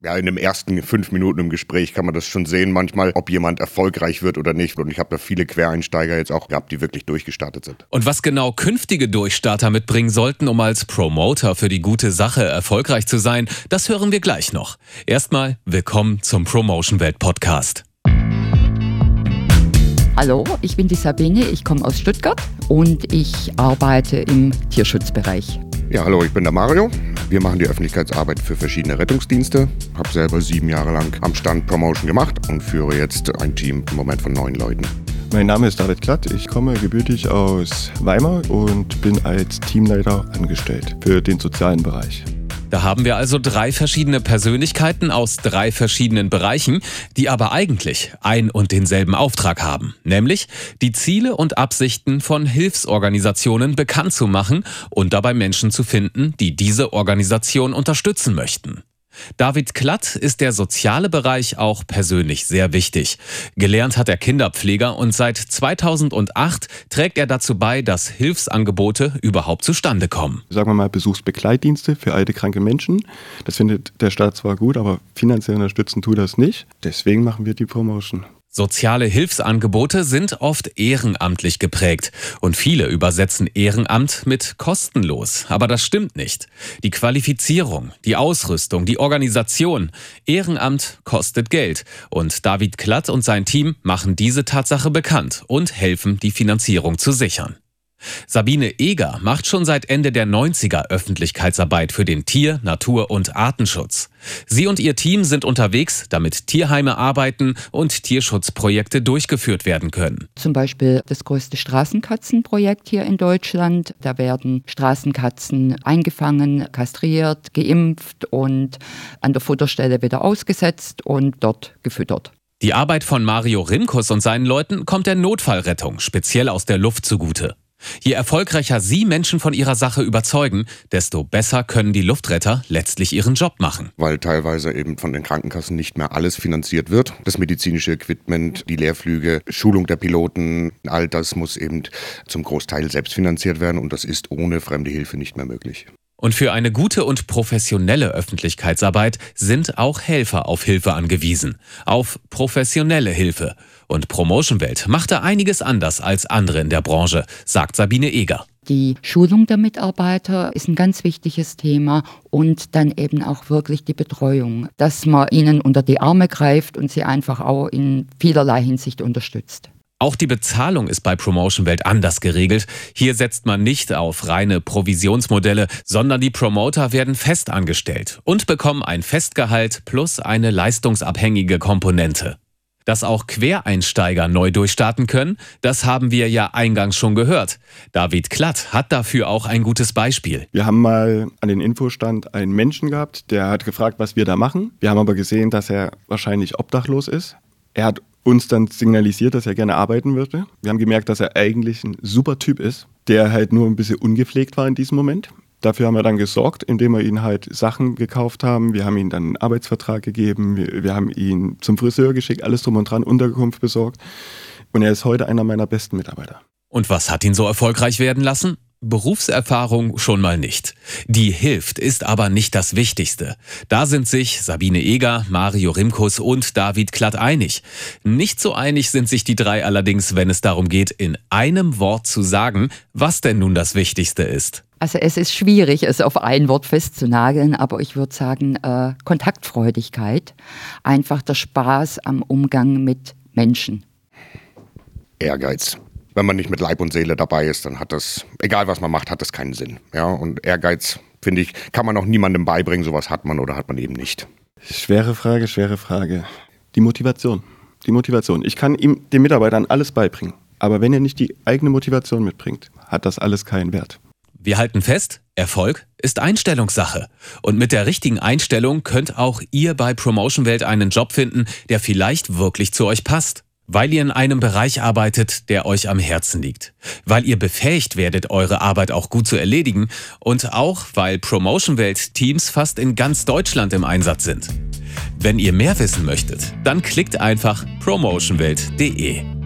Ja, in den ersten fünf Minuten im Gespräch kann man das schon sehen, manchmal, ob jemand erfolgreich wird oder nicht. Und ich habe da viele Quereinsteiger jetzt auch gehabt, die wirklich durchgestartet sind. Und was genau künftige Durchstarter mitbringen sollten, um als Promoter für die gute Sache erfolgreich zu sein, das hören wir gleich noch. Erstmal willkommen zum Promotion Welt Podcast. Hallo, ich bin die Sabine, ich komme aus Stuttgart und ich arbeite im Tierschutzbereich. Ja, hallo, ich bin der Mario. Wir machen die Öffentlichkeitsarbeit für verschiedene Rettungsdienste. Habe selber sieben Jahre lang am Stand Promotion gemacht und führe jetzt ein Team im Moment von neun Leuten. Mein Name ist David Klatt, ich komme gebürtig aus Weimar und bin als Teamleiter angestellt für den sozialen Bereich. Da haben wir also drei verschiedene Persönlichkeiten aus drei verschiedenen Bereichen, die aber eigentlich ein und denselben Auftrag haben, nämlich die Ziele und Absichten von Hilfsorganisationen bekannt zu machen und dabei Menschen zu finden, die diese Organisation unterstützen möchten. David Klatt ist der soziale Bereich auch persönlich sehr wichtig. Gelernt hat er Kinderpfleger und seit 2008 trägt er dazu bei, dass Hilfsangebote überhaupt zustande kommen. Sagen wir mal Besuchsbegleitdienste für alte, kranke Menschen. Das findet der Staat zwar gut, aber finanziell unterstützen tut das nicht. Deswegen machen wir die Promotion. Soziale Hilfsangebote sind oft ehrenamtlich geprägt und viele übersetzen Ehrenamt mit kostenlos. Aber das stimmt nicht. Die Qualifizierung, die Ausrüstung, die Organisation, Ehrenamt kostet Geld und David Klatt und sein Team machen diese Tatsache bekannt und helfen, die Finanzierung zu sichern. Sabine Eger macht schon seit Ende der 90er Öffentlichkeitsarbeit für den Tier-, Natur- und Artenschutz. Sie und ihr Team sind unterwegs, damit Tierheime arbeiten und Tierschutzprojekte durchgeführt werden können. Zum Beispiel das größte Straßenkatzenprojekt hier in Deutschland. Da werden Straßenkatzen eingefangen, kastriert, geimpft und an der Futterstelle wieder ausgesetzt und dort gefüttert. Die Arbeit von Mario Rimkus und seinen Leuten kommt der Notfallrettung speziell aus der Luft zugute. Je erfolgreicher Sie Menschen von ihrer Sache überzeugen, desto besser können die Luftretter letztlich ihren Job machen. Weil teilweise eben von den Krankenkassen nicht mehr alles finanziert wird. Das medizinische Equipment, die Lehrflüge, Schulung der Piloten, all das muss eben zum Großteil selbst finanziert werden und das ist ohne fremde Hilfe nicht mehr möglich. Und für eine gute und professionelle Öffentlichkeitsarbeit sind auch Helfer auf Hilfe angewiesen, auf professionelle Hilfe. Und Promotion Welt macht da einiges anders als andere in der Branche, sagt Sabine Eger. Die Schulung der Mitarbeiter ist ein ganz wichtiges Thema und dann eben auch wirklich die Betreuung, dass man ihnen unter die Arme greift und sie einfach auch in vielerlei Hinsicht unterstützt. Auch die Bezahlung ist bei Promotion Welt anders geregelt. Hier setzt man nicht auf reine Provisionsmodelle, sondern die Promoter werden fest angestellt und bekommen ein Festgehalt plus eine leistungsabhängige Komponente. Dass auch Quereinsteiger neu durchstarten können, das haben wir ja eingangs schon gehört. David Klatt hat dafür auch ein gutes Beispiel. Wir haben mal an den Infostand einen Menschen gehabt, der hat gefragt, was wir da machen. Wir haben aber gesehen, dass er wahrscheinlich obdachlos ist. Er hat uns dann signalisiert, dass er gerne arbeiten würde. Wir haben gemerkt, dass er eigentlich ein super Typ ist, der halt nur ein bisschen ungepflegt war in diesem Moment. Dafür haben wir dann gesorgt, indem wir ihn halt Sachen gekauft haben. Wir haben ihm dann einen Arbeitsvertrag gegeben, wir, wir haben ihn zum Friseur geschickt, alles drum und dran, Unterkunft besorgt. Und er ist heute einer meiner besten Mitarbeiter. Und was hat ihn so erfolgreich werden lassen? Berufserfahrung schon mal nicht. Die hilft, ist aber nicht das Wichtigste. Da sind sich Sabine Eger, Mario Rimkus und David Klatt einig. Nicht so einig sind sich die drei allerdings, wenn es darum geht, in einem Wort zu sagen, was denn nun das Wichtigste ist. Also es ist schwierig, es auf ein Wort festzunageln, aber ich würde sagen äh, Kontaktfreudigkeit, einfach der Spaß am Umgang mit Menschen. Ehrgeiz wenn man nicht mit Leib und Seele dabei ist, dann hat das, egal was man macht, hat das keinen Sinn. Ja, und Ehrgeiz, finde ich, kann man auch niemandem beibringen, sowas hat man oder hat man eben nicht. Schwere Frage, schwere Frage. Die Motivation. Die Motivation. Ich kann ihm, den Mitarbeitern alles beibringen. Aber wenn er nicht die eigene Motivation mitbringt, hat das alles keinen Wert. Wir halten fest, Erfolg ist Einstellungssache. Und mit der richtigen Einstellung könnt auch ihr bei Promotion Welt einen Job finden, der vielleicht wirklich zu euch passt weil ihr in einem Bereich arbeitet, der euch am Herzen liegt, weil ihr befähigt werdet, eure Arbeit auch gut zu erledigen und auch, weil Promotion Welt Teams fast in ganz Deutschland im Einsatz sind. Wenn ihr mehr wissen möchtet, dann klickt einfach promotionwelt.de.